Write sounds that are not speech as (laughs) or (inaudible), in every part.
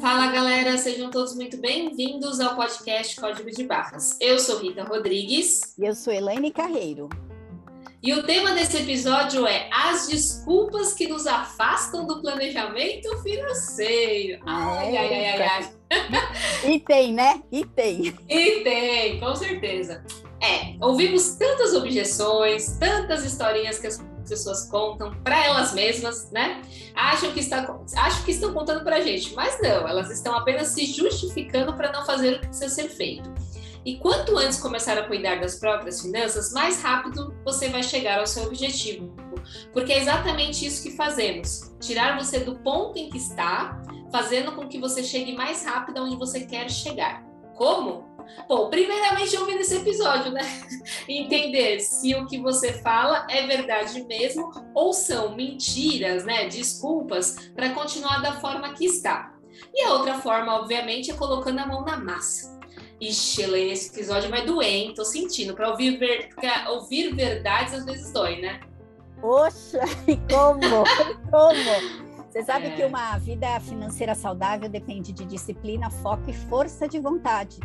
Fala galera, sejam todos muito bem-vindos ao podcast Código de Barras. Eu sou Rita Rodrigues. E eu sou Elaine Carreiro. E o tema desse episódio é as desculpas que nos afastam do planejamento financeiro. Ai, ai, ai, ai, ai. E tem, né? E tem. E tem, com certeza. É, ouvimos tantas objeções, tantas historinhas que as pessoas contam para elas mesmas, né? Acham que, está, acham que estão contando para a gente, mas não, elas estão apenas se justificando para não fazer o que precisa ser feito. E quanto antes começar a cuidar das próprias finanças, mais rápido você vai chegar ao seu objetivo. Porque é exatamente isso que fazemos: tirar você do ponto em que está, fazendo com que você chegue mais rápido onde você quer chegar. Como? Bom, primeiramente ouvindo esse episódio, né? (laughs) Entender se o que você fala é verdade mesmo ou são mentiras, né? Desculpas para continuar da forma que está. E a outra forma, obviamente, é colocando a mão na massa. Ixi, Helene, esse episódio vai doer, hein? Tô sentindo. Para ouvir, ver... ouvir verdades às vezes dói, né? Poxa, (laughs) e como? como? Você sabe é. que uma vida financeira saudável depende de disciplina, foco e força de vontade.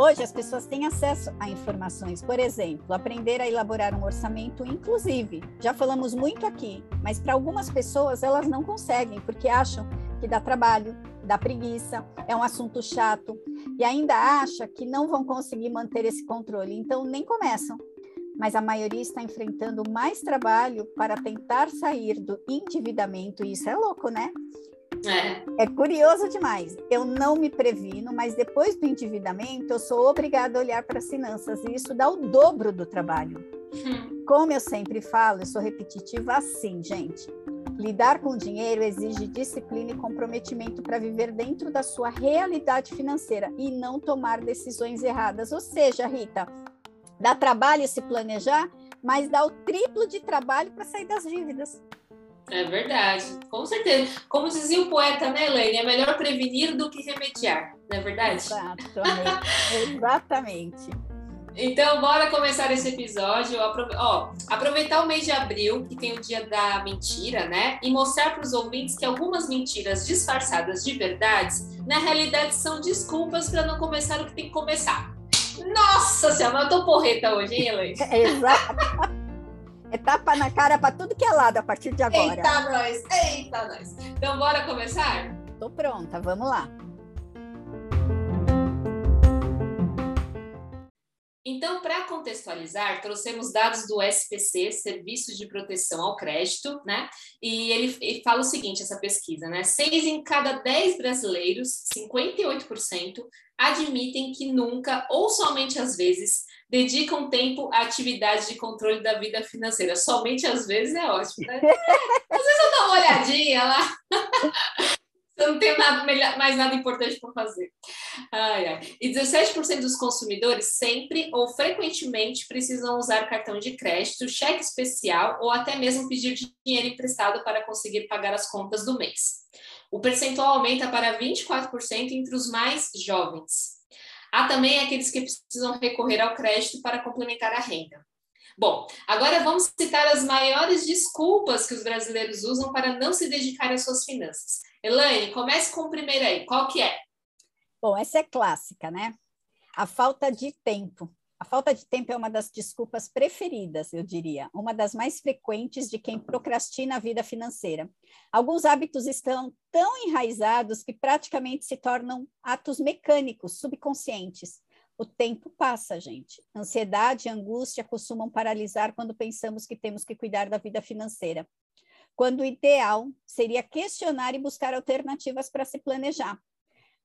Hoje as pessoas têm acesso a informações, por exemplo, aprender a elaborar um orçamento inclusive. Já falamos muito aqui, mas para algumas pessoas elas não conseguem porque acham que dá trabalho, dá preguiça, é um assunto chato e ainda acha que não vão conseguir manter esse controle, então nem começam. Mas a maioria está enfrentando mais trabalho para tentar sair do endividamento, e isso é louco, né? É. é curioso demais. Eu não me previno, mas depois do endividamento, eu sou obrigada a olhar para as finanças e isso dá o dobro do trabalho. Hum. Como eu sempre falo, eu sou repetitiva assim, gente. Lidar com o dinheiro exige disciplina e comprometimento para viver dentro da sua realidade financeira e não tomar decisões erradas. Ou seja, Rita, dá trabalho se planejar, mas dá o triplo de trabalho para sair das dívidas. É verdade, com certeza. Como dizia o poeta, né, Elaine? É melhor prevenir do que remediar, não é verdade? Exatamente. Exatamente. Então, bora começar esse episódio. Ó, aproveitar o mês de abril, que tem o dia da mentira, né? E mostrar para os ouvintes que algumas mentiras disfarçadas de verdades, na realidade, são desculpas para não começar o que tem que começar. Nossa Senhora, eu tô porreta hoje, hein, Elaine? (laughs) Exato. É tapa na cara para tudo que é lado a partir de agora. Eita, nós! Eita, nós! Então, bora começar? Tô pronta, vamos lá. Então, para contextualizar, trouxemos dados do SPC, Serviço de Proteção ao Crédito, né? E ele, ele fala o seguinte, essa pesquisa, né? Seis em cada dez brasileiros, 58%, admitem que nunca ou somente às vezes dedicam tempo à atividade de controle da vida financeira. Somente às vezes é ótimo, né? (laughs) às vezes eu dou uma olhadinha lá. (laughs) eu não tenho nada, mais nada importante para fazer. Ai, ai. E 17% dos consumidores sempre ou frequentemente precisam usar cartão de crédito, cheque especial ou até mesmo pedir dinheiro emprestado para conseguir pagar as contas do mês. O percentual aumenta para 24% entre os mais jovens. Há também aqueles que precisam recorrer ao crédito para complementar a renda. Bom, agora vamos citar as maiores desculpas que os brasileiros usam para não se dedicar às suas finanças. Elaine, comece com o primeiro aí. Qual que é? Bom, essa é clássica, né? A falta de tempo. A falta de tempo é uma das desculpas preferidas, eu diria, uma das mais frequentes de quem procrastina a vida financeira. Alguns hábitos estão tão enraizados que praticamente se tornam atos mecânicos, subconscientes. O tempo passa, gente. Ansiedade e angústia costumam paralisar quando pensamos que temos que cuidar da vida financeira. Quando o ideal seria questionar e buscar alternativas para se planejar.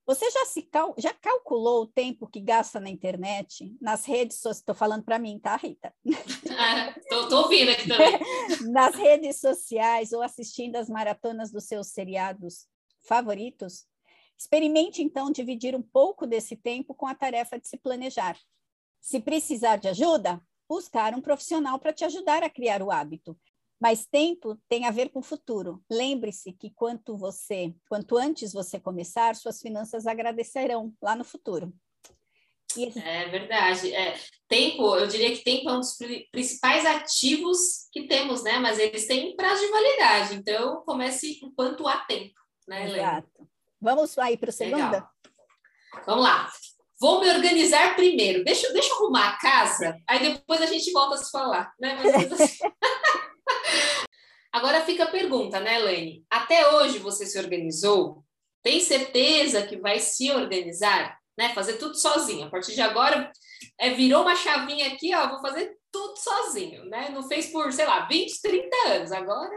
Você já, se cal já calculou o tempo que gasta na internet, nas redes sociais? Estou falando para mim, tá, Rita? (laughs) Estou ah, ouvindo aqui também. (laughs) nas redes sociais ou assistindo as maratonas dos seus seriados favoritos? Experimente, então, dividir um pouco desse tempo com a tarefa de se planejar. Se precisar de ajuda, buscar um profissional para te ajudar a criar o hábito. Mas tempo tem a ver com futuro. Lembre-se que quanto você, quanto antes você começar, suas finanças agradecerão lá no futuro. É verdade. É, tempo, eu diria que tempo é um dos principais ativos que temos, né? Mas eles têm prazo de validade, então comece enquanto há tempo, né, Helena? Exato. Vamos aí para o segundo? Legal. Vamos lá. Vou me organizar primeiro. Deixa, deixa eu arrumar a casa, aí depois a gente volta a se falar, né? Assim... (laughs) Agora fica a pergunta, né, Elaine? Até hoje você se organizou? Tem certeza que vai se organizar? Né? Fazer tudo sozinho. A partir de agora, é, virou uma chavinha aqui, ó, vou fazer tudo sozinho, né? Não fez por, sei lá, 20, 30 anos. Agora,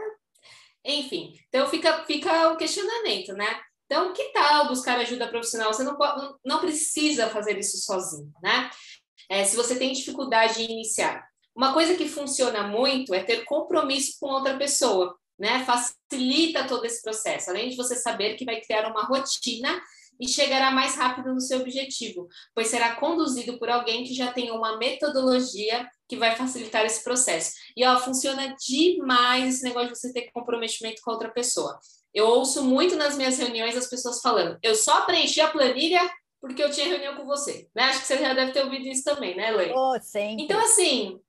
enfim. Então fica, fica o questionamento, né? Então, que tal buscar ajuda profissional? Você não, pode, não precisa fazer isso sozinho, né? É, se você tem dificuldade em iniciar. Uma coisa que funciona muito é ter compromisso com outra pessoa, né? Facilita todo esse processo, além de você saber que vai criar uma rotina e chegará mais rápido no seu objetivo, pois será conduzido por alguém que já tem uma metodologia que vai facilitar esse processo. E ó, funciona demais esse negócio de você ter comprometimento com outra pessoa. Eu ouço muito nas minhas reuniões as pessoas falando: eu só preenchi a planilha porque eu tinha reunião com você. Né? Acho que você já deve ter ouvido isso também, né, Lei? Oh, sempre. Então, assim,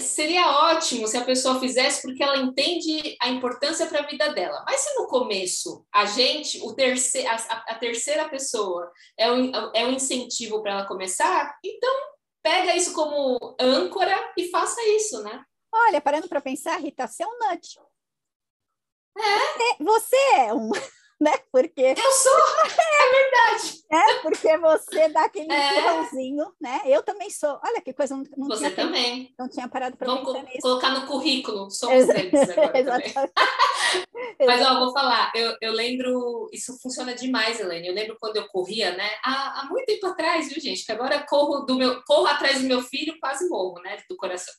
seria ótimo se a pessoa fizesse porque ela entende a importância para a vida dela. Mas se no começo a gente, o terceiro, a, a terceira pessoa é um, é um incentivo para ela começar, então pega isso como âncora e faça isso, né? Olha, parando para pensar, Rita, você é um nut. É. Você é um, (laughs) né? Porque eu sou, é verdade. (laughs) É porque você dá aquele é. empurrãozinho, né? Eu também sou. Olha que coisa, não, não você tinha também. Não tinha parado para pensar nisso. colocar no currículo, somos eles (laughs) agora Mas ó, vou falar, eu, eu lembro, isso funciona demais, Helene. Eu lembro quando eu corria, né? Há, há muito tempo atrás, viu, gente? Que agora corro do meu, corro atrás do meu filho, quase morro, né? Do coração.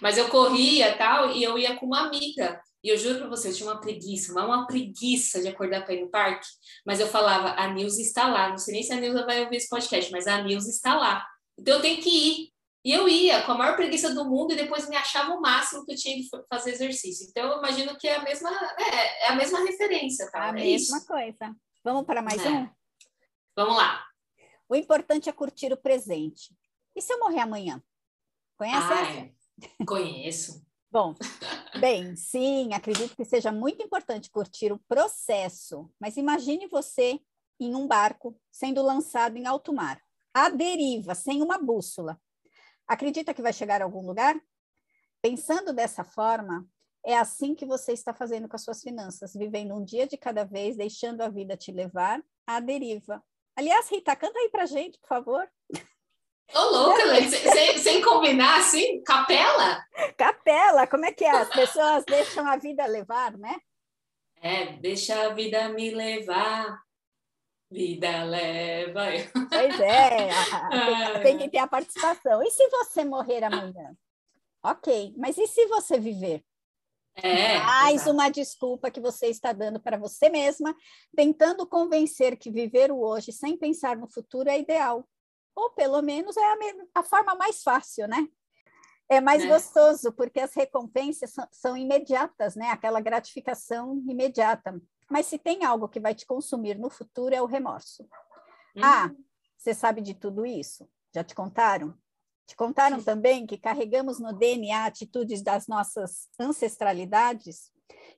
Mas eu corria tal, e eu ia com uma amiga. E eu juro para você, eu tinha uma preguiça, uma, uma preguiça de acordar para ir no parque. Mas eu falava, a Nilza está lá. Não sei nem se a Nilza vai ouvir esse podcast, mas a Nilza está lá. Então eu tenho que ir. E eu ia com a maior preguiça do mundo e depois me achava o máximo que eu tinha que fazer exercício. Então eu imagino que é a mesma, é, é a mesma referência, tá? A é mesma isso. coisa. Vamos para mais é. um? Vamos lá. O importante é curtir o presente. E se eu morrer amanhã? Conhece ah, essa? É. Conheço. Bom, bem, sim, acredito que seja muito importante curtir o processo, mas imagine você em um barco sendo lançado em alto mar, à deriva, sem uma bússola. Acredita que vai chegar a algum lugar? Pensando dessa forma, é assim que você está fazendo com as suas finanças, vivendo um dia de cada vez, deixando a vida te levar à deriva. Aliás, Rita, canta aí pra gente, por favor. Ô, louca, sem, (laughs) sem combinar, assim, capela? Capela, como é que é? As pessoas deixam a vida levar, né? É, deixa a vida me levar, vida leva. Pois é, a, (laughs) (laughs) tem que ter a participação. E se você morrer amanhã? Ok, mas e se você viver? É, Mais exato. uma desculpa que você está dando para você mesma, tentando convencer que viver o hoje sem pensar no futuro é ideal ou pelo menos é a, a forma mais fácil, né? É mais é. gostoso, porque as recompensas são, são, imediatas, né? Aquela gratificação imediata. Mas se tem algo que vai te consumir no futuro, é o remorso. Uhum. Ah, você sabe de tudo isso? Já te contaram? Te contaram Sim. também que carregamos no DNA atitudes das nossas ancestralidades,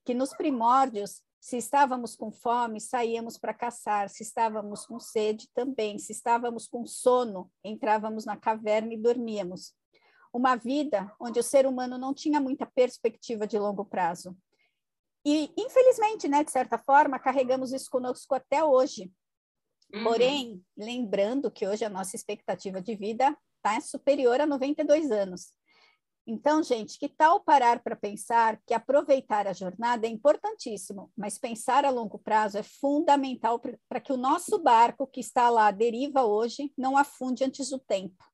que nos primórdios se estávamos com fome, saíamos para caçar. Se estávamos com sede, também. Se estávamos com sono, entrávamos na caverna e dormíamos. Uma vida onde o ser humano não tinha muita perspectiva de longo prazo. E, infelizmente, né, de certa forma, carregamos isso conosco até hoje. Uhum. Porém, lembrando que hoje a nossa expectativa de vida está superior a 92 anos. Então, gente, que tal parar para pensar que aproveitar a jornada é importantíssimo, mas pensar a longo prazo é fundamental para que o nosso barco, que está lá à deriva hoje, não afunde antes do tempo.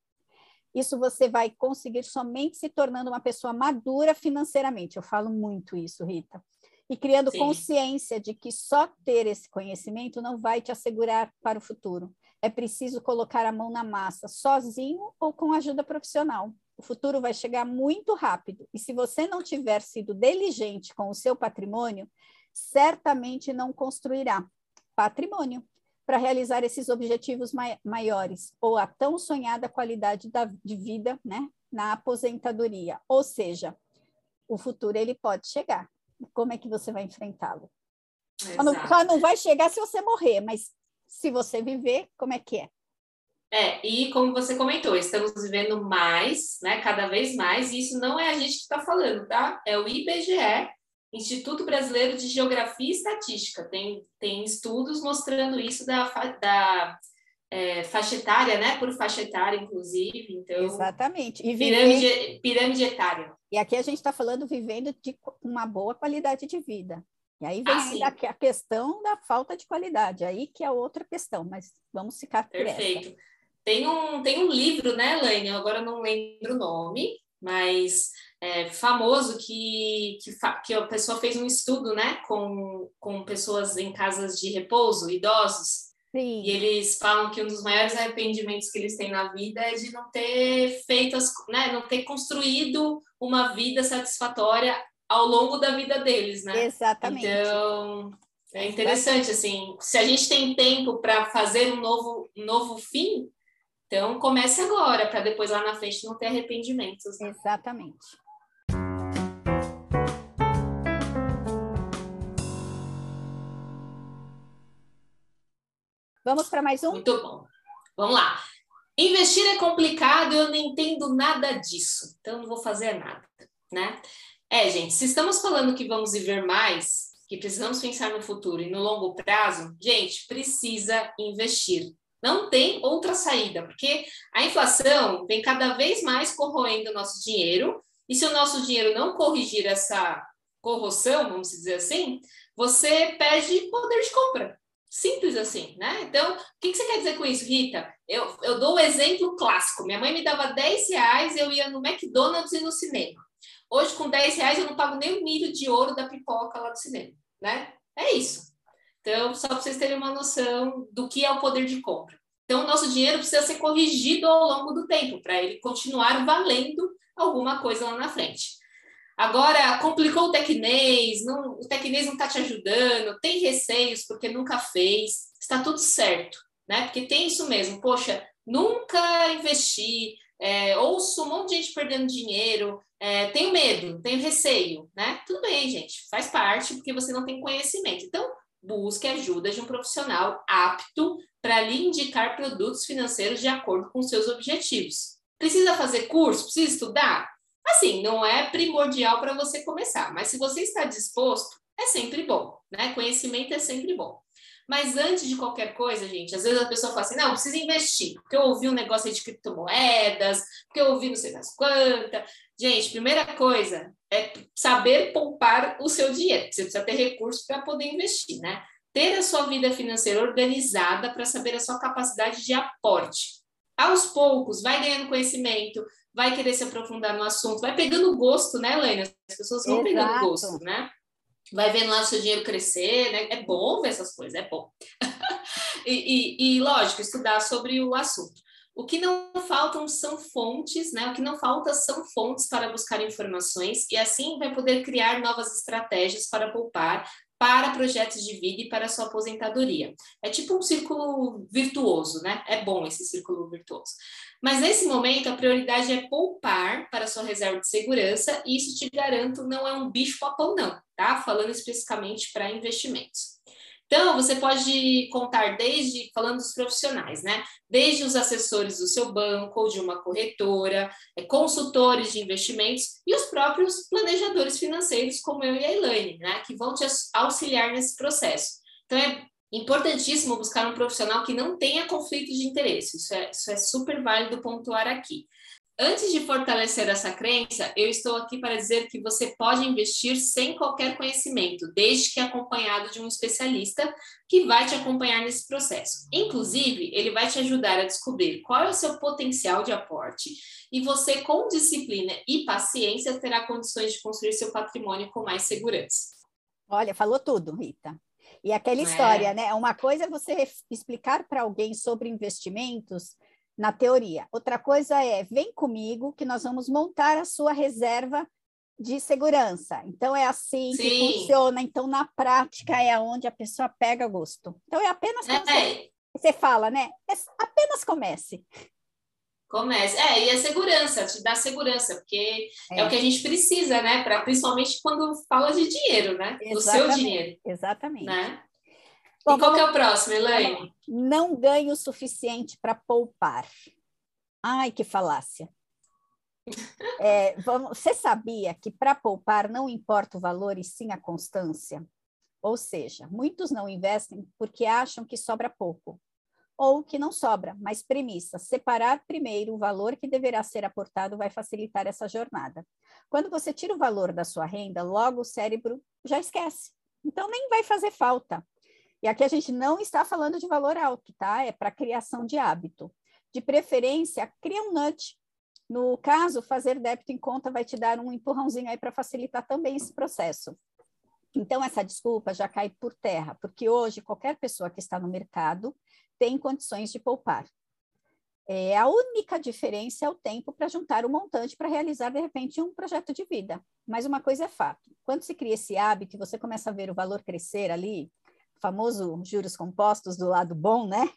Isso você vai conseguir somente se tornando uma pessoa madura financeiramente. Eu falo muito isso, Rita. E criando Sim. consciência de que só ter esse conhecimento não vai te assegurar para o futuro. É preciso colocar a mão na massa, sozinho ou com ajuda profissional. O futuro vai chegar muito rápido. E se você não tiver sido diligente com o seu patrimônio, certamente não construirá patrimônio. para realizar esses objetivos mai maiores, ou a tão sonhada qualidade da, de vida né, na aposentadoria. Ou seja, o futuro ele pode chegar. Como é que você vai enfrentá-lo? Só não, só não vai chegar se você morrer, mas se você viver, como é que é? É, e como você comentou, estamos vivendo mais, né, cada vez mais, e isso não é a gente que está falando, tá? É o IBGE, Instituto Brasileiro de Geografia e Estatística. Tem, tem estudos mostrando isso da, da é, faixa etária, né? Por faixa etária, inclusive. Então, Exatamente. E pirâmide, pirâmide etária. E aqui a gente está falando vivendo de uma boa qualidade de vida. E aí vem ah, a questão da falta de qualidade, aí que é outra questão, mas vamos ficar Perfeito. Tem um, tem um livro, né, Elaine? Agora não lembro o nome, mas é, famoso que, que, que a pessoa fez um estudo, né, com, com pessoas em casas de repouso, idosos. Sim. E eles falam que um dos maiores arrependimentos que eles têm na vida é de não ter feito, as, né, não ter construído uma vida satisfatória ao longo da vida deles, né? Exatamente. Então, é interessante, assim, se a gente tem tempo para fazer um novo, um novo fim, então, comece agora, para depois lá na frente não ter arrependimentos. Né? Exatamente. Vamos para mais um? Muito bom. Vamos lá. Investir é complicado, eu não entendo nada disso, então não vou fazer nada, né? É, gente, se estamos falando que vamos viver mais, que precisamos pensar no futuro e no longo prazo, gente, precisa investir. Não tem outra saída, porque a inflação vem cada vez mais corroendo o nosso dinheiro, e se o nosso dinheiro não corrigir essa corrosão, vamos dizer assim, você perde poder de compra. Simples assim, né? Então, o que, você quer dizer com isso, Rita? Eu, eu dou o um exemplo clássico. Minha mãe me dava 10 reais, eu ia no McDonald's e no cinema. Hoje, com 10 reais, eu não pago nem o milho de ouro da pipoca lá do cinema, né? É isso. Então, só para vocês terem uma noção do que é o poder de compra. Então, o nosso dinheiro precisa ser corrigido ao longo do tempo, para ele continuar valendo alguma coisa lá na frente. Agora, complicou o tecnês, não, o tecnês não está te ajudando, tem receios porque nunca fez, está tudo certo, né? Porque tem isso mesmo, poxa, nunca investi, é, ouço um monte de gente perdendo dinheiro, é, tenho medo, tenho receio, né? Tudo bem, gente, faz parte, porque você não tem conhecimento. Então, busque ajuda de um profissional apto para lhe indicar produtos financeiros de acordo com seus objetivos. Precisa fazer curso? Precisa estudar? Assim, não é primordial para você começar, mas se você está disposto, é sempre bom, né? Conhecimento é sempre bom. Mas antes de qualquer coisa, gente, às vezes a pessoa fala assim: não, precisa investir, porque eu ouvi um negócio de criptomoedas, porque eu ouvi não sei das quantas. Gente, primeira coisa é saber poupar o seu dinheiro. Você precisa ter recursos para poder investir, né? Ter a sua vida financeira organizada para saber a sua capacidade de aporte. Aos poucos, vai ganhando conhecimento, vai querer se aprofundar no assunto, vai pegando gosto, né, Helena? As pessoas vão Exato. pegando gosto, né? Vai vendo lá o seu dinheiro crescer, né? É bom ver essas coisas, é bom. (laughs) e, e, e, lógico, estudar sobre o assunto. O que não faltam são fontes, né? O que não falta são fontes para buscar informações e assim vai poder criar novas estratégias para poupar para projetos de vida e para sua aposentadoria. É tipo um círculo virtuoso, né? É bom esse círculo virtuoso. Mas nesse momento a prioridade é poupar para sua reserva de segurança e isso te garanto não é um bicho papão não, tá? Falando especificamente para investimentos. Então, você pode contar desde, falando dos profissionais, né? Desde os assessores do seu banco ou de uma corretora, é, consultores de investimentos e os próprios planejadores financeiros, como eu e a Elaine, né? Que vão te auxiliar nesse processo. Então, é importantíssimo buscar um profissional que não tenha conflito de interesse. Isso é, isso é super válido pontuar aqui. Antes de fortalecer essa crença, eu estou aqui para dizer que você pode investir sem qualquer conhecimento, desde que acompanhado de um especialista que vai te acompanhar nesse processo. Inclusive, ele vai te ajudar a descobrir qual é o seu potencial de aporte e você, com disciplina e paciência, terá condições de construir seu patrimônio com mais segurança. Olha, falou tudo, Rita. E aquela é. história, né? Uma coisa é você explicar para alguém sobre investimentos na teoria. Outra coisa é, vem comigo que nós vamos montar a sua reserva de segurança. Então é assim Sim. que funciona. Então na prática é onde a pessoa pega gosto. Então é apenas é, Você fala, né? É, apenas comece. Comece. É, e a segurança, te dá segurança, porque é, é o que a gente precisa, né? Pra, principalmente quando fala de dinheiro, né? Exatamente, o seu dinheiro. Exatamente. Né? Bom, e qual vamos, é o próximo, Elaine? Não ganhe o suficiente para poupar. Ai, que falácia. (laughs) É, vamos, você sabia que para poupar não importa o valor e sim a constância? Ou seja, muitos não investem porque acham que sobra pouco, ou que não sobra, mas premissa: separar primeiro o valor que deverá ser aportado vai facilitar essa jornada. Quando você tira o valor da sua renda, logo o cérebro já esquece. Então nem vai fazer falta. E aqui a gente não está falando de valor alto, tá? É para criação de hábito. De preferência, cria um nudge. No caso, fazer débito em conta vai te dar um empurrãozinho aí para facilitar também esse processo. Então, essa desculpa já cai por terra, porque hoje qualquer pessoa que está no mercado tem condições de poupar. É, a única diferença é o tempo para juntar o montante para realizar, de repente, um projeto de vida. Mas uma coisa é fato: quando se cria esse hábito, você começa a ver o valor crescer ali, famoso juros compostos do lado bom, né?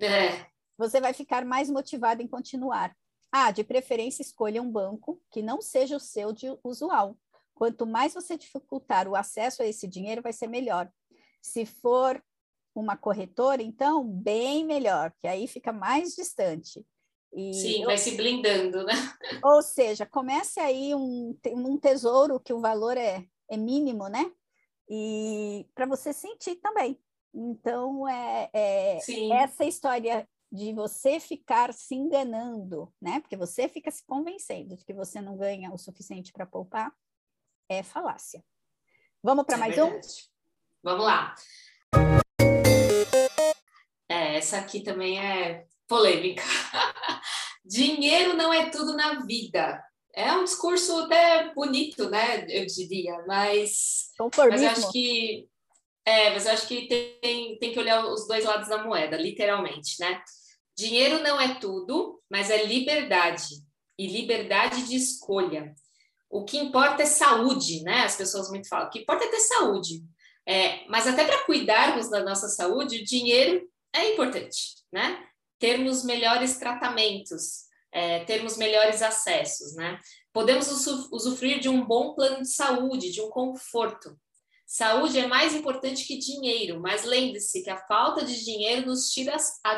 É. Você vai ficar mais motivado em continuar. Ah, de preferência, escolha um banco que não seja o seu de usual. Quanto mais você dificultar o acesso a esse dinheiro, vai ser melhor. Se for uma corretora, então, bem melhor, que aí fica mais distante. E Sim, vai se blindando, né? Ou seja, comece aí um, um tesouro que o valor é, é mínimo, né? E para você sentir também. Então, é, é essa história de você ficar se enganando, né? Porque você fica se convencendo de que você não ganha o suficiente para poupar, é falácia. Vamos para é mais verdade. um? Vamos lá. É, essa aqui também é polêmica. (laughs) Dinheiro não é tudo na vida. É um discurso até bonito, né? Eu diria, mas, mas eu acho que é, mas eu acho que tem, tem que olhar os dois lados da moeda, literalmente, né? Dinheiro não é tudo, mas é liberdade e liberdade de escolha. O que importa é saúde, né? As pessoas muito falam. O que importa é ter saúde. É, mas até para cuidarmos da nossa saúde, o dinheiro é importante, né? Termos melhores tratamentos, é, termos melhores acessos, né? Podemos usufruir de um bom plano de saúde, de um conforto. Saúde é mais importante que dinheiro, mas lembre-se que a falta de dinheiro nos tira,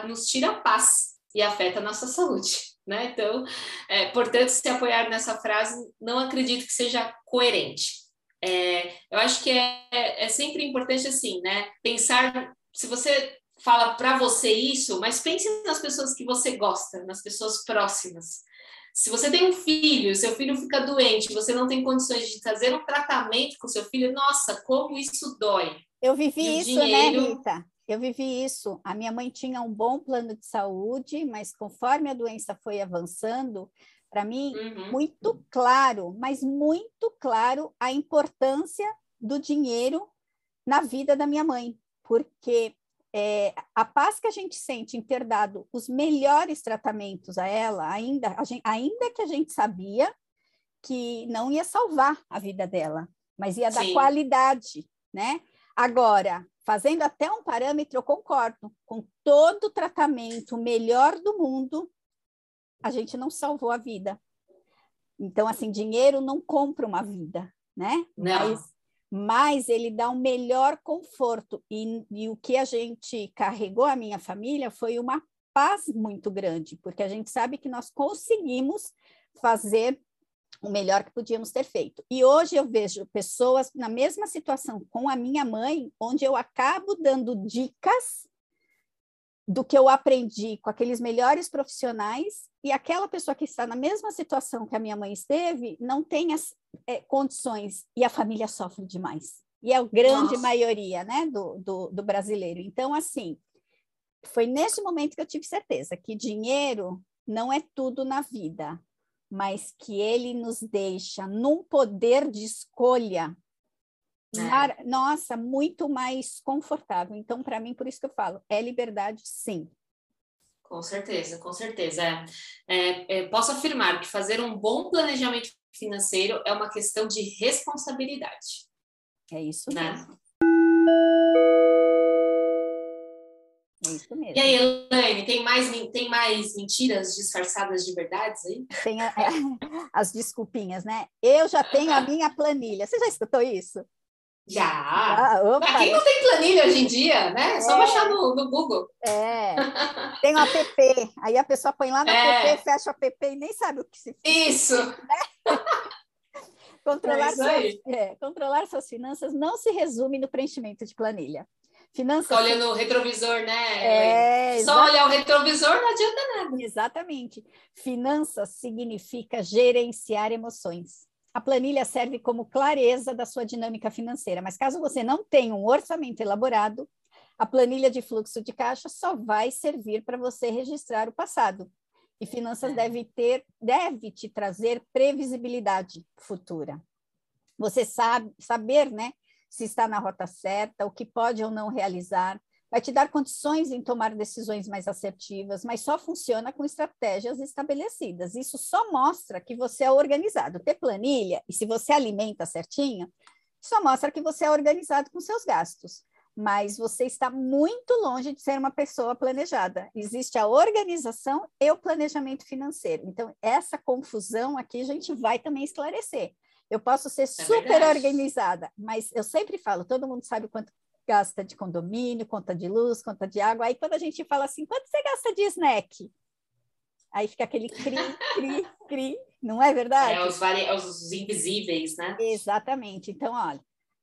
nos tira a paz e afeta a nossa saúde, (laughs) né? Então, é, portanto, se apoiar nessa frase, não acredito que seja coerente. É, eu acho que é, é sempre importante, assim, né? Pensar, se você fala para você isso, mas pense nas pessoas que você gosta, nas pessoas próximas. Se você tem um filho, seu filho fica doente, você não tem condições de fazer um tratamento com seu filho, nossa, como isso dói. Eu vivi isso, né, dinheiro... né, Rita? Eu vivi isso. A minha mãe tinha um bom plano de saúde, mas conforme a doença foi avançando, para mim, uhum. muito claro, mas muito claro a importância do dinheiro na vida da minha mãe, porque é, a paz que a gente sente em ter dado os melhores tratamentos a ela, ainda, a gente, ainda que a gente sabia que não ia salvar a vida dela, mas ia dar Sim. qualidade, né? Agora, fazendo até um parâmetro, eu concordo, com todo o tratamento melhor do mundo, a gente não salvou a vida. Então, assim, dinheiro não compra uma vida, né? Não. Mas mas ele dá um melhor conforto. E, e, o que a gente carregou a minha família foi uma paz muito grande, porque a gente sabe que nós conseguimos fazer o melhor que podíamos ter feito. E hoje eu vejo pessoas na mesma situação com a minha mãe, onde eu acabo dando dicas do que eu aprendi com aqueles melhores profissionais e aquela pessoa que está na mesma situação que a minha mãe esteve não tem as é, condições e a família sofre demais. E é a grande Nossa. maioria né, do, do, do brasileiro. Então, assim, foi nesse momento que eu tive certeza que dinheiro não é tudo na vida, mas que ele nos deixa num poder de escolha é. Nossa, muito mais confortável. Então, para mim, por isso que eu falo, é liberdade, sim. Com certeza, com certeza. É, é, é, posso afirmar que fazer um bom planejamento financeiro é uma questão de responsabilidade. É isso né? mesmo. É isso mesmo. E aí, Elaine, tem mais, tem mais mentiras disfarçadas de verdades aí? Tem a, (laughs) as desculpinhas, né? Eu já tenho a minha planilha. Você já escutou isso? Já! Ah, Pra quem não tem planilha hoje em dia, né? É só baixar no, no, Google. É. Tem o app. Aí a pessoa põe lá no é. app, fecha o app e nem sabe o que se faz. Isso! Né? (laughs) controlar, é suas, é, controlar suas finanças não se resume no preenchimento de planilha. Finanças. Fica olhando o retrovisor, né? É, Só olhar o retrovisor não adianta nada. Exatamente. Finanças significa gerenciar emoções. A planilha serve como clareza da sua dinâmica financeira, mas caso você não tenha um orçamento elaborado, a planilha de fluxo de caixa só vai servir para você registrar o passado. E finanças é. deve ter, deve te trazer previsibilidade futura. Você sabe saber, né, se está na rota certa, o que pode ou não realizar, vai te dar condições em tomar decisões mais assertivas, mas só funciona com estratégias estabelecidas. Isso só mostra que você é organizado. Ter planilha, e se você alimenta certinho, só mostra que você é organizado com seus gastos. Mas você está muito longe de ser uma pessoa planejada. Existe a organização e o planejamento financeiro. Então, essa confusão aqui a gente vai também esclarecer. Eu posso ser é super organizada, mas eu sempre falo, todo mundo sabe quanto gasta de condomínio, conta de luz, conta de água. Aí quando a gente fala assim, quanto você gasta de snack? Aí fica aquele cri, cri, cri, não é verdade? É, os, vari... os invisíveis, né? Exatamente. Então, olha,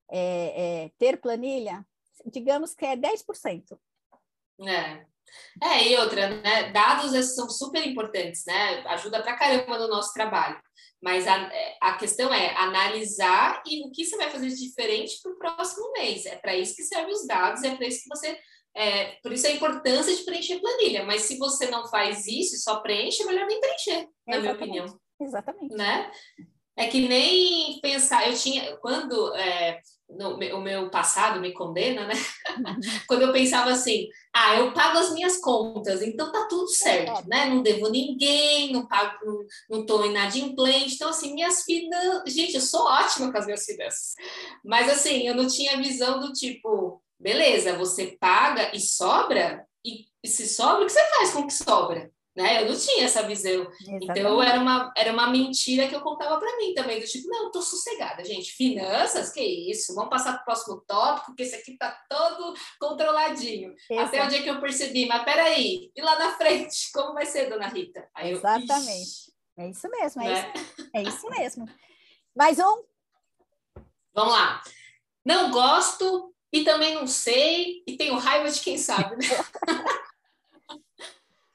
é, é, ter planilha, digamos que é 10%. É. É, e outra, né? Dados são super importantes, né? Ajuda pra caramba no nosso trabalho. Mas a, a questão é analisar e o que você vai fazer de diferente para o próximo mês. É para isso que servem os dados, é para isso que você. É, por isso a importância de preencher planilha. Mas se você não faz isso só preenche, é melhor nem preencher, na minha opinião. Exatamente. Né? É que nem pensar, eu tinha, quando é, no, o meu passado me condena, né? Uhum. (laughs) quando eu pensava assim, ah, eu pago as minhas contas, então tá tudo certo, né? Não devo ninguém, não pago, não, não tô inadimplente, então assim, minhas finanças, gente, eu sou ótima com as minhas finanças, mas assim, eu não tinha visão do tipo, beleza, você paga e sobra, e, e se sobra, o que você faz com o que sobra? Né? Eu não tinha essa visão. Exatamente. Então era uma, era uma mentira que eu contava para mim também, do tipo, não, tô sossegada, gente. Finanças, que isso? Vamos passar para o próximo tópico, porque esse aqui tá todo controladinho. Exato. Até o dia que eu percebi, mas peraí, e lá na frente, (laughs) como vai ser, dona Rita? Aí Exatamente. Eu, é isso mesmo, é, né? isso, é isso mesmo. Mais um? Vamos lá. Não gosto e também não sei, e tenho raiva de quem sabe, né? (laughs)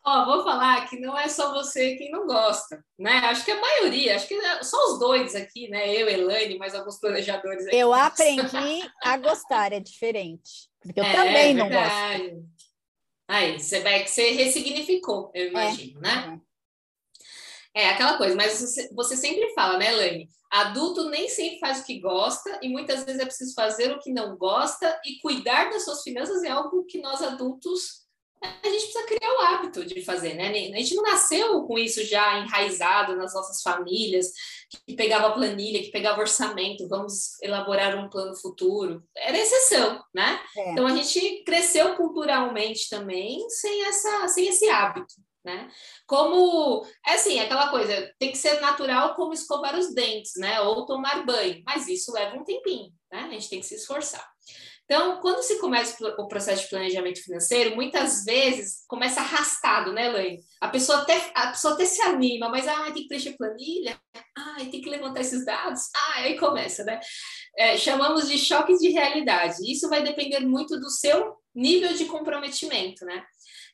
Ó, vou falar que não é só você quem não gosta, né? Acho que a maioria, acho que é só os dois aqui, né? Eu, Elaine, mais alguns planejadores aqui. Eu (laughs) aprendi a gostar, é diferente. Porque eu é, também não verdade. gosto. Aí, você vai que você ressignificou, eu é, imagino, é, né? É. é aquela coisa, mas você, você sempre fala, né, Elaine? Adulto nem sempre faz o que gosta e muitas vezes é preciso fazer o que não gosta e cuidar das suas finanças é algo que nós adultos a gente precisa criar o hábito de fazer, né? A gente não nasceu com isso já enraizado nas nossas famílias, que pegava planilha, que pegava orçamento, vamos elaborar um plano futuro. Era exceção, né? É. Então a gente cresceu culturalmente também sem, essa, sem esse hábito. Né? Como, é assim, aquela coisa, tem que ser natural como escovar os dentes, né? Ou tomar banho, mas isso leva um tempinho, né? A gente tem que se esforçar. Então, quando se começa o processo de planejamento financeiro, muitas vezes começa arrastado, né, Elaine? A pessoa até, a pessoa até se anima, mas ah, tem que preencher planilha, ah, tem que levantar esses dados, ah, aí começa, né? É, chamamos de choques de realidade. Isso vai depender muito do seu nível de comprometimento, né?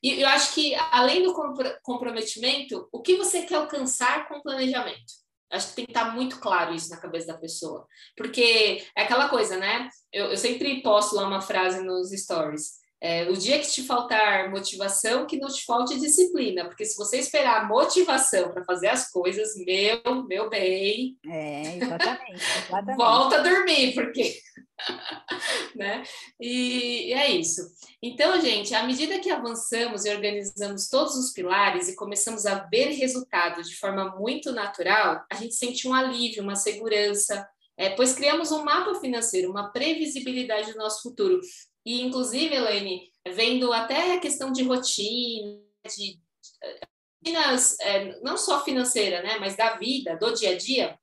E eu acho que, além do comprometimento, o que você quer alcançar com o planejamento? Acho que tem que estar muito claro isso na cabeça da pessoa. Porque é aquela coisa, né? Eu, eu sempre posto lá uma frase nos stories. É, o dia que te faltar motivação, que não te falte disciplina, porque se você esperar motivação para fazer as coisas, meu, meu bem. É, exatamente. (laughs) exatamente. volta a dormir, porque. (laughs) né? E é isso. Então, gente, à medida que avançamos e organizamos todos os pilares e começamos a ver resultados de forma muito natural, a gente sente um alívio, uma segurança, é, pois criamos um mapa financeiro, uma previsibilidade do nosso futuro. E, inclusive, Elaine, vendo até a questão de rotina, de rotinas, é, não só financeira, né, mas da vida, do dia a dia,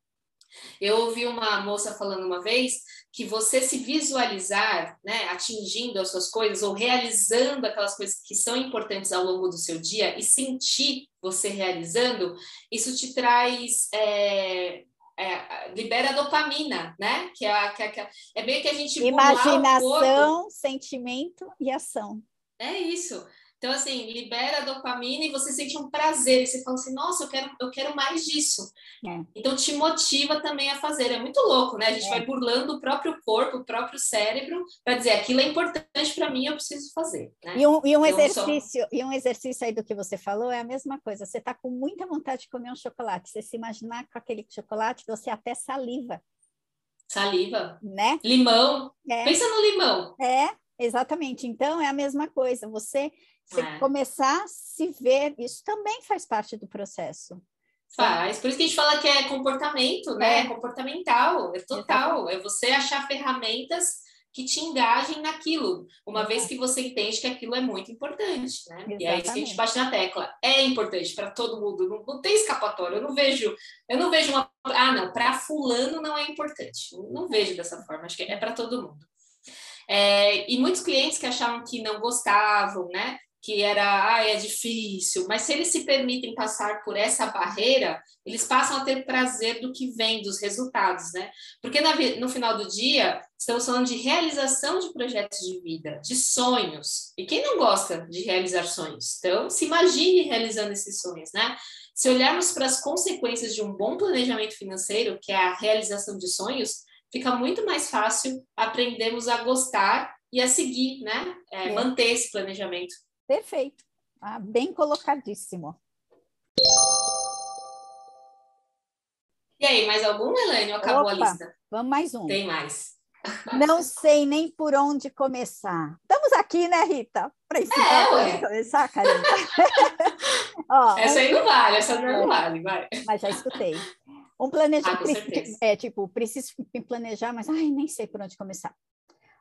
eu ouvi uma moça falando uma vez que você se visualizar, né, atingindo as suas coisas ou realizando aquelas coisas que são importantes ao longo do seu dia e sentir você realizando, isso te traz é, é, libera dopamina, né? Que é, que, é, que é, é meio que a gente imaginação, sentimento e ação. É isso. Então, assim, libera dopamina e você sente um prazer. E você fala assim, nossa, eu quero, eu quero mais disso. É. Então, te motiva também a fazer. É muito louco, né? A gente é. vai burlando o próprio corpo, o próprio cérebro, para dizer, aquilo é importante para mim, eu preciso fazer. Né? E um, e um exercício, só... e um exercício aí do que você falou é a mesma coisa. Você está com muita vontade de comer um chocolate. Você se imaginar com aquele chocolate, você até saliva. Saliva. Né? Limão. É. Pensa no limão. É, exatamente. Então, é a mesma coisa. Você você é. começar a se ver, isso também faz parte do processo. Faz, por isso que a gente fala que é comportamento, né? É, é comportamental, é total. É você achar ferramentas que te engajem naquilo, uma vez que você entende que aquilo é muito importante, né? Exatamente. E é isso que a gente bate na tecla. É importante para todo mundo, não, não, tem escapatória. Eu não vejo, eu não vejo uma. Ah, não, para fulano não é importante. Não vejo dessa forma, acho que é para todo mundo. É, e muitos clientes que achavam que não gostavam, né? Que era, ah, é difícil, mas se eles se permitem passar por essa barreira, eles passam a ter prazer do que vem, dos resultados, né? Porque na, no final do dia, estamos falando de realização de projetos de vida, de sonhos. E quem não gosta de realizar sonhos? Então, se imagine realizando esses sonhos, né? Se olharmos para as consequências de um bom planejamento financeiro, que é a realização de sonhos, fica muito mais fácil aprendermos a gostar e a seguir, né? É, é. Manter esse planejamento. Perfeito. Ah, bem colocadíssimo. E aí, mais algum, Elaine? Acabou Opa, a lista? Vamos mais um. Tem mais. Não sei nem por onde começar. Estamos aqui, né, Rita? Para é, começar, Karina. (laughs) Ó, essa aí não vale, essa não vale, vai. Mas já escutei. Um planejamento. Ah, é tipo, preciso me planejar, mas ai, nem sei por onde começar.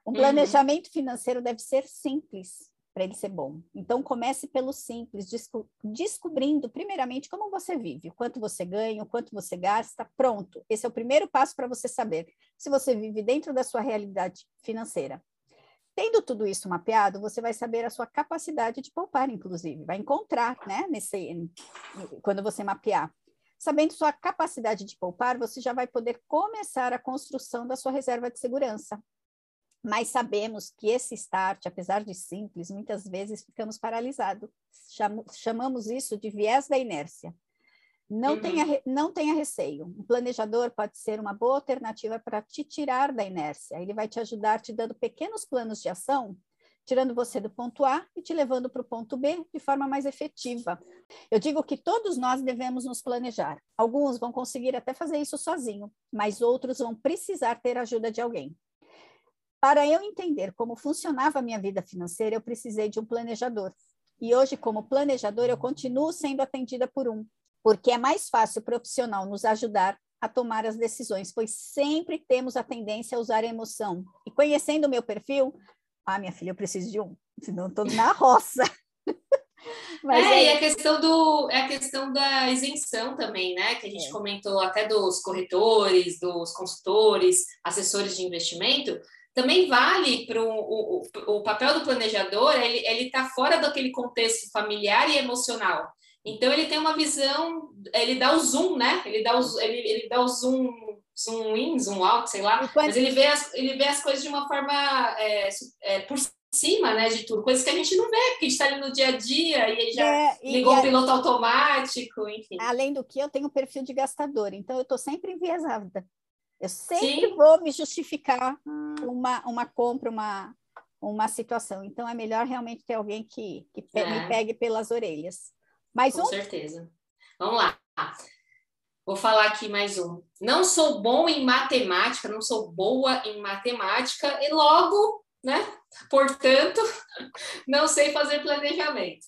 Um uhum. planejamento uhum. financeiro deve ser simples, para ele ser bom. Então, comece pelo simples, desco descobrindo primeiramente como você vive, o quanto você ganha, o quanto você gasta. Pronto, esse é o primeiro passo para você saber se você vive dentro da sua realidade financeira. Tendo tudo isso mapeado, você vai saber a sua capacidade de poupar, inclusive, vai encontrar, né, nesse, quando você mapear. Sabendo sua capacidade de poupar, você já vai poder começar a construção da sua reserva de segurança, mas sabemos que esse start, apesar de simples, muitas vezes ficamos paralisados. chamamos isso de viés da inércia. Não, uhum. tenha, não tenha receio. Um planejador pode ser uma boa alternativa para te tirar da inércia. Ele vai te ajudar te dando pequenos planos de ação, tirando você do ponto A e te levando para o ponto B de forma mais efetiva. Eu digo que todos nós devemos nos planejar. Alguns vão conseguir até fazer isso sozinho, mas outros vão precisar ter a ajuda de alguém. Para eu entender como funcionava a minha vida financeira, eu precisei de um planejador. E hoje, como planejador, eu continuo sendo atendida por um, porque é mais fácil o profissional nos ajudar a tomar as decisões, pois sempre temos a tendência a usar a emoção. E conhecendo o meu perfil, ah, minha filha, eu preciso de um, senão estou na roça. (laughs) Mas é, é, e a questão do é a questão da isenção também, né? Que a gente é. comentou até dos corretores, dos consultores, assessores de investimento, também vale para o, o, papel do planejador, ele está fora daquele contexto familiar e emocional. Então, ele tem uma visão, ele dá o zoom, né? Ele dá o, ele, ele dá o zoom, zoom in, zoom out, sei lá, mas ele vê, as, ele vê as coisas de uma forma é, é, por cima, né, de tudo, coisas que a gente não vê, porque a gente está ali no dia a dia e ele já é, ligou o piloto automático, enfim. Além do que, eu tenho um perfil de gastador, então eu estou sempre enviesada. Eu sempre Sim. vou me justificar uma, uma compra, uma, uma situação. Então, é melhor realmente ter alguém que, que é. me pegue pelas orelhas. Mais Com um? certeza. Vamos lá. Vou falar aqui mais um. Não sou bom em matemática, não sou boa em matemática e logo, né? Portanto, (laughs) não sei fazer planejamento.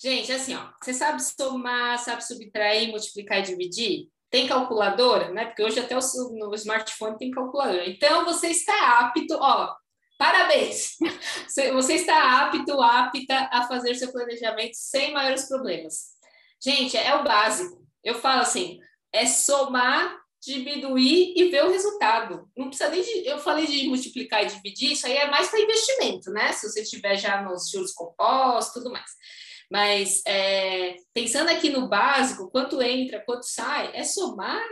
Gente, assim, ó, você sabe somar, sabe subtrair, multiplicar e dividir? Tem calculadora, né? Porque hoje até o, no smartphone tem calculadora. Então você está apto, ó, parabéns! (laughs) Você está apto, apta a fazer seu planejamento sem maiores problemas. Gente, é o básico. Eu falo assim, é somar, diminuir e ver o resultado. Não precisa nem de. Eu falei de multiplicar e dividir, isso aí é mais para investimento, né? Se você tiver já nos juros compostos, tudo mais. Mas é, pensando aqui no básico, quanto entra, quanto sai, é somar,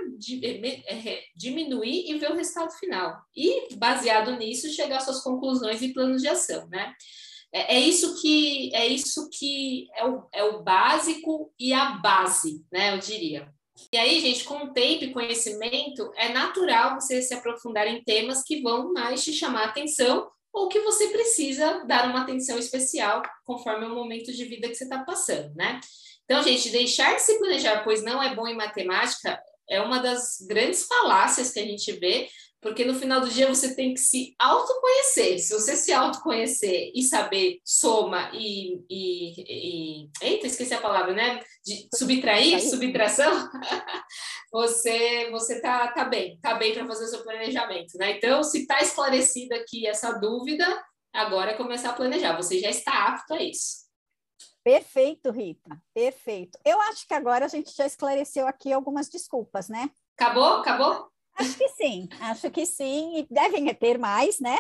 é, é, diminuir e ver o resultado final. E, baseado nisso, chegar às suas conclusões e planos de ação, né? É, é isso que é isso que é o, é o básico e a base, né? Eu diria. E aí, gente, com o tempo e conhecimento, é natural você se aprofundar em temas que vão mais te chamar a atenção ou que você precisa dar uma atenção especial conforme o momento de vida que você está passando, né? Então, gente, deixar de se planejar, pois não é bom em matemática, é uma das grandes falácias que a gente vê, porque no final do dia você tem que se autoconhecer. Se você se autoconhecer e saber soma e, e, e eita, esqueci a palavra, né? De subtrair, subtração, (laughs) você você tá, tá bem, tá bem para fazer o seu planejamento, né? Então, se está esclarecida aqui essa dúvida, agora é começar a planejar. Você já está apto a isso. Perfeito, Rita. Perfeito. Eu acho que agora a gente já esclareceu aqui algumas desculpas, né? Acabou? Acabou? Acho que sim, acho que sim, e devem ter mais, né?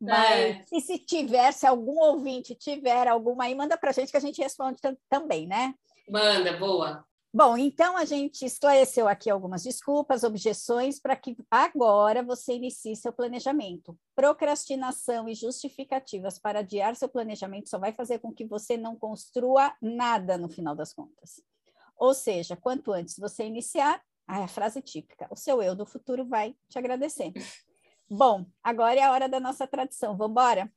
Mas é. e se tiver, se algum ouvinte tiver alguma aí, manda para a gente que a gente responde também, né? Manda, boa. Bom, então a gente esclareceu aqui algumas desculpas, objeções para que agora você inicie seu planejamento. Procrastinação e justificativas para adiar seu planejamento só vai fazer com que você não construa nada no final das contas. Ou seja, quanto antes você iniciar, ah, é a frase típica. O seu eu do futuro vai te agradecer. Bom, agora é a hora da nossa tradição. Vamos embora?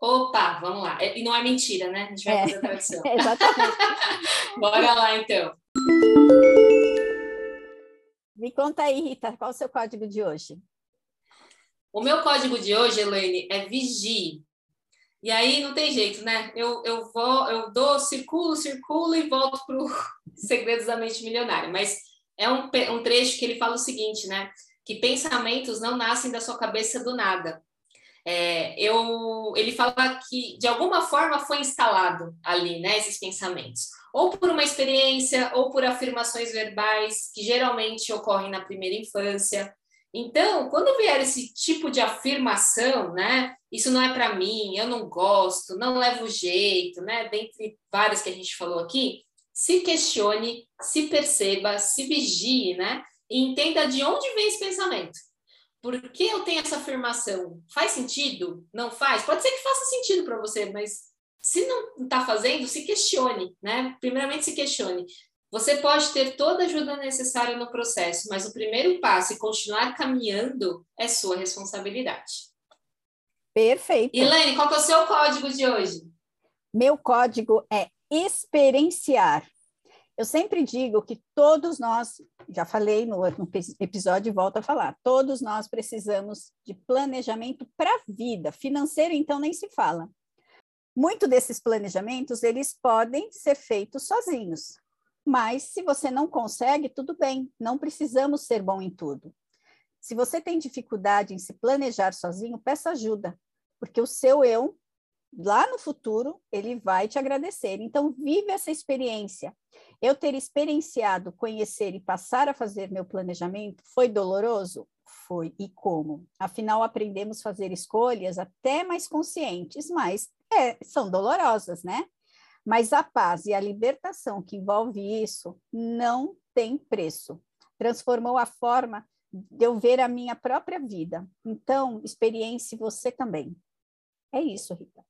Opa, vamos lá. E não é mentira, né? A gente vai é, fazer a tradição. (laughs) Exatamente. (laughs) Bora lá, então. Me conta aí, Rita, qual é o seu código de hoje? O meu código de hoje, Elaine, é vigie. E aí não tem jeito, né? Eu, eu vou, eu dou, circulo, circulo e volto para o (laughs) Segredos da Mente Milionária. Mas é um, um trecho que ele fala o seguinte, né? Que pensamentos não nascem da sua cabeça do nada. É, eu, ele fala que de alguma forma foi instalado ali, né, esses pensamentos, ou por uma experiência, ou por afirmações verbais que geralmente ocorrem na primeira infância. Então, quando vier esse tipo de afirmação, né, isso não é para mim, eu não gosto, não levo jeito, né, dentre várias que a gente falou aqui, se questione, se perceba, se vigie, né? E entenda de onde vem esse pensamento. Por que eu tenho essa afirmação? Faz sentido? Não faz? Pode ser que faça sentido para você, mas se não está fazendo, se questione, né? Primeiramente, se questione. Você pode ter toda a ajuda necessária no processo, mas o primeiro passo e continuar caminhando é sua responsabilidade. Perfeito. Elaine, qual é o seu código de hoje? Meu código é experienciar. Eu sempre digo que todos nós, já falei no, no episódio e volto a falar, todos nós precisamos de planejamento para a vida. Financeiro, então, nem se fala. Muito desses planejamentos, eles podem ser feitos sozinhos. Mas se você não consegue, tudo bem, não precisamos ser bom em tudo. Se você tem dificuldade em se planejar sozinho, peça ajuda, porque o seu eu lá no futuro ele vai te agradecer. Então, vive essa experiência. Eu ter experienciado, conhecer e passar a fazer meu planejamento foi doloroso? Foi. E como? Afinal, aprendemos a fazer escolhas até mais conscientes, mas é, são dolorosas, né? Mas a paz e a libertação que envolve isso não tem preço. Transformou a forma de eu ver a minha própria vida. Então, experiencie você também. É isso, Rita.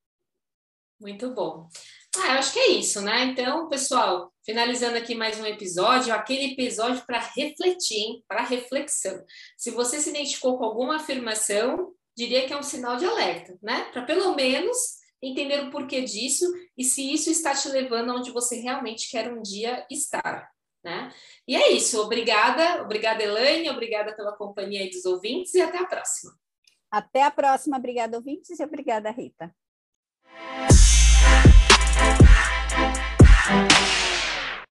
Muito bom. Ah, eu acho que é isso, né? Então, pessoal, finalizando aqui mais um episódio, aquele episódio para refletir, para reflexão. Se você se identificou com alguma afirmação, diria que é um sinal de alerta, né? Para pelo menos entender o porquê disso e se isso está te levando aonde você realmente quer um dia estar. Né? E é isso. Obrigada, obrigada, Elaine, obrigada pela companhia aí dos ouvintes e até a próxima. Até a próxima. Obrigada, ouvintes, e obrigada, Rita. Thank you.